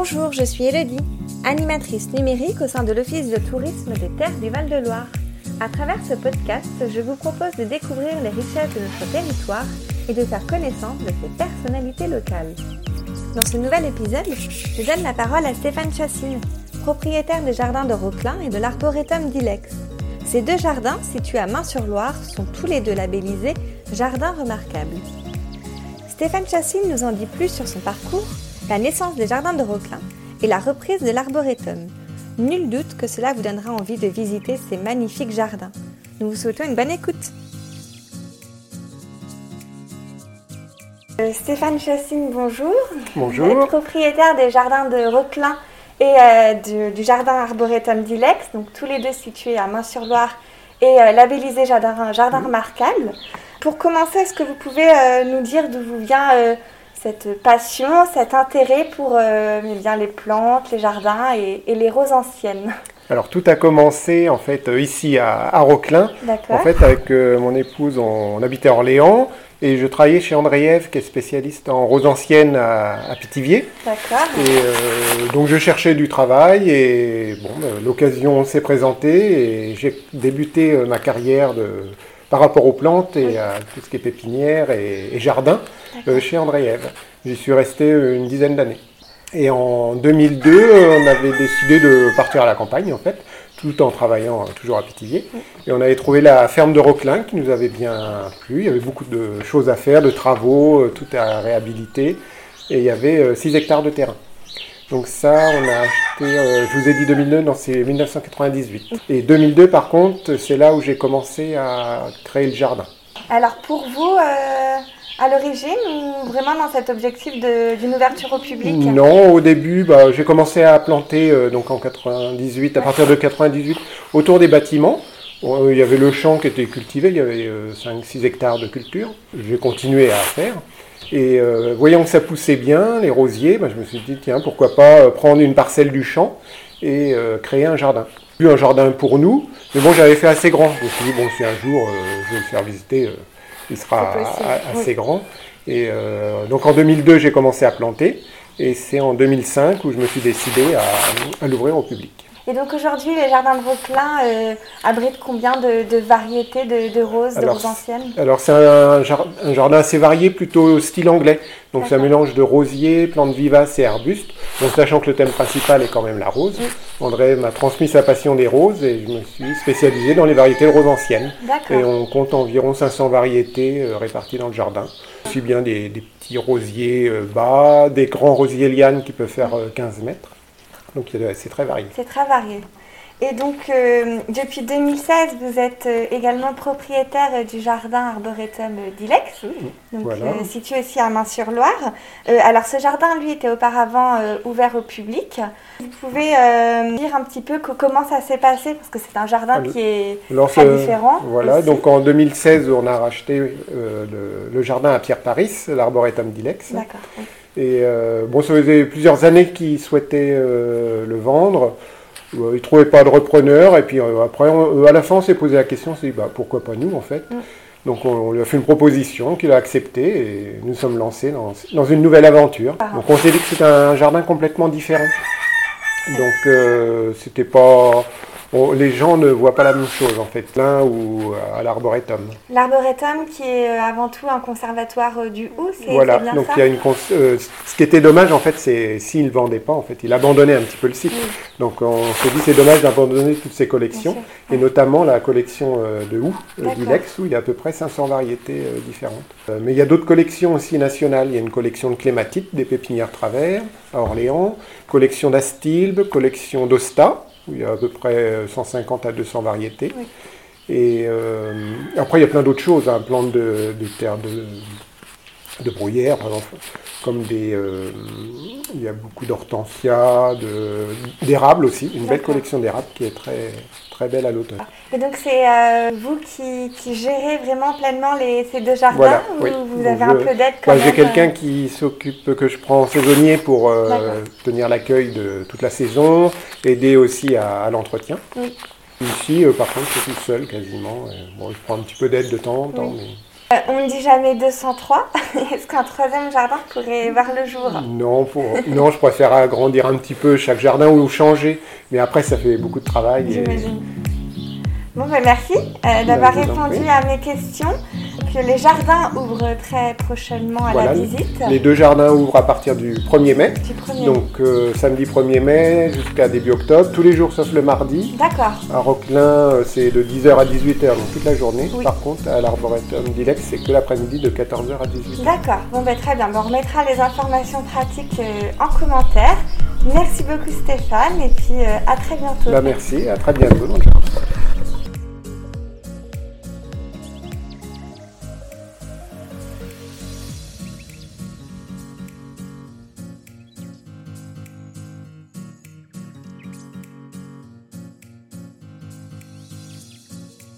Bonjour, je suis Elodie, animatrice numérique au sein de l'Office de tourisme des terres du Val-de-Loire. À travers ce podcast, je vous propose de découvrir les richesses de notre territoire et de faire connaissance de ses personnalités locales. Dans ce nouvel épisode, je donne la parole à Stéphane Chassine, propriétaire des jardins de Roquelin et de l'arboretum d'Ilex. Ces deux jardins, situés à Main-sur-Loire, sont tous les deux labellisés Jardins remarquables. Stéphane Chassine nous en dit plus sur son parcours, la naissance des jardins de Roquelin et la reprise de l'arboretum. Nul doute que cela vous donnera envie de visiter ces magnifiques jardins. Nous vous souhaitons une bonne écoute. Euh, Stéphane Chassine, bonjour. Bonjour. Vous êtes propriétaire des jardins de Roquelin et euh, du, du jardin arboretum d'Ilex, donc tous les deux situés à Main-sur-Loire et euh, labellisés jardin, jardin remarquable. Pour commencer, est-ce que vous pouvez euh, nous dire d'où vous vient euh, cette passion, cet intérêt pour euh, eh bien, les plantes, les jardins et, et les roses anciennes Alors tout a commencé en fait euh, ici à, à Roquelin. D'accord. En fait, avec euh, mon épouse, on, on habitait à Orléans et je travaillais chez Andreev, qui est spécialiste en roses anciennes à, à Pithiviers. D'accord. Et euh, donc je cherchais du travail et bon, l'occasion s'est présentée et j'ai débuté ma carrière de, par rapport aux plantes et à tout ce qui est pépinière et, et jardin euh, chez Andreev. J'y suis resté euh, une dizaine d'années. Et en 2002, euh, on avait décidé de partir à la campagne en fait, tout en travaillant euh, toujours à Pithiviers. Et on avait trouvé la ferme de Roquelin qui nous avait bien plu. Il y avait beaucoup de choses à faire, de travaux, euh, tout à réhabiliter. Et il y avait 6 hectares de terrain. Donc ça, on a acheté, euh, je vous ai dit 2002, non c'est 1998. Et 2002 par contre, c'est là où j'ai commencé à créer le jardin. Alors pour vous, euh, à l'origine, ou vraiment dans cet objectif d'une ouverture au public? Non, au début, bah, j'ai commencé à planter euh, donc en 98, à partir de 98, autour des bâtiments. Il y avait le champ qui était cultivé, il y avait 5-6 hectares de culture. J'ai continué à faire. Et euh, voyant que ça poussait bien, les rosiers, bah, je me suis dit, tiens, pourquoi pas euh, prendre une parcelle du champ et euh, créer un jardin. Eu un jardin pour nous, mais bon, j'avais fait assez grand. Je me suis dit, bon, si un jour euh, je vais le faire visiter, il sera oui. assez grand. Et donc en 2002, j'ai commencé à planter. Et c'est en 2005 où je me suis décidé à, à l'ouvrir au public. Et donc aujourd'hui, les jardins de Roquelin euh, abritent combien de, de variétés de, de roses, de roses anciennes? Alors c'est un, jar- un jardin assez varié, plutôt style anglais. Donc c'est un mélange de rosiers, plantes vivaces et arbustes. Donc sachant que le thème principal est quand même la rose. André m'a transmis sa passion des roses et je me suis spécialisé dans les variétés de roses anciennes. Et on compte environ 500 variétés euh, réparties dans le jardin. Aussi bien des, des petits rosiers euh, bas, des grands rosiers lianes qui peuvent faire euh, 15 mètres. Donc c'est très varié. C'est très varié. Et donc, euh, depuis 2016, vous êtes euh, également propriétaire euh, du jardin arboretum d'Ilex, donc Voilà. euh, situé aussi à Main-sur-Loire. Euh, alors, ce jardin, lui, était auparavant ouvert au public. Vous pouvez euh, dire un petit peu que- comment ça s'est passé, parce que c'est un jardin Alors, qui est très euh, différent. Voilà, aussi. donc en 2016, on a racheté euh, le, le jardin à Pierre Paris, l'arboretum d'Ilex. D'accord. oui. Et euh, bon, ça faisait plusieurs années qu'ils souhaitaient le vendre. Ils ne trouvaient pas de repreneur. Et puis après, on- à la fin, on s'est posé la question, on s'est dit, bah, pourquoi pas nous en fait Mm. Donc on, lui a fait une proposition qu'il a acceptée et nous sommes lancés dans, dans une nouvelle aventure. Ah. Donc on s'est dit que c'était un jardin complètement différent. Donc euh, c'était pas... on- les gens ne voient pas la même chose en fait, là ou à l'arboretum. L'arboretum, qui est euh, avant tout un conservatoire euh, du Haut, c'est Voilà, bien donc ça il y a une cons- euh, ce qui était dommage en fait, c'est s'il vendait pas en fait, il abandonnait un petit peu le site. Oui. Donc on s'est dit c'est dommage d'abandonner toutes ces collections et notamment la collection euh, de Hou, euh, d'Ilex où il y a à peu près 500 variétés euh, différentes. Euh, mais il y a d'autres collections aussi nationales. Il y a une collection de clématites des pépinières travers à Orléans, collection d'Astilbe, collection d'Osta où il y a à peu près euh, 150 à 200 variétés. Oui. Et euh, après il y a plein d'autres choses, hein, plantes de, de terre de de bruyère, par exemple, comme des, euh, il y a beaucoup d'hortensias, d'érables aussi, une belle collection d'érables qui est très, très belle à l'automne. Et donc c'est euh, vous qui, qui gérez vraiment pleinement les, ces deux jardins Voilà, ou oui. vous Donc avez un je- peu d'aide quand Bah, J'ai même quelqu'un euh, qui s'occupe, que je prends en saisonnier pour euh, tenir l'accueil de toute la saison, aider aussi à, à l'entretien. Oui. Ici, par contre, c'est tout seul quasiment. Bon, je prends un petit peu d'aide de temps en temps, Oui. mais Euh, on ne dit jamais 203. Est-ce qu'un troisième jardin pourrait voir le jour? Non, pour... non, je préfère agrandir un petit peu chaque jardin ou changer. Mais après, ça fait beaucoup de travail. et-. Bon, ben merci euh, d'avoir répondu à mes questions. Que les jardins ouvrent très prochainement à Voilà, la visite. Les deux jardins ouvrent à partir du 1er mai. Du premier. Donc euh, samedi 1er mai jusqu'à début octobre, tous les jours sauf le mardi. D'accord. À Roquelin, euh, c'est de 10h à 18h, donc toute la journée. Oui. Par contre, à l'Arboretum d'Ilex, c'est que l'après-midi de 14h à 18h. D'accord. Bon, ben très bien. Ben, on remettra les informations pratiques euh, en commentaire. Merci beaucoup Stéphane et puis à très bientôt. Bah, merci, à très bientôt dans le jardin.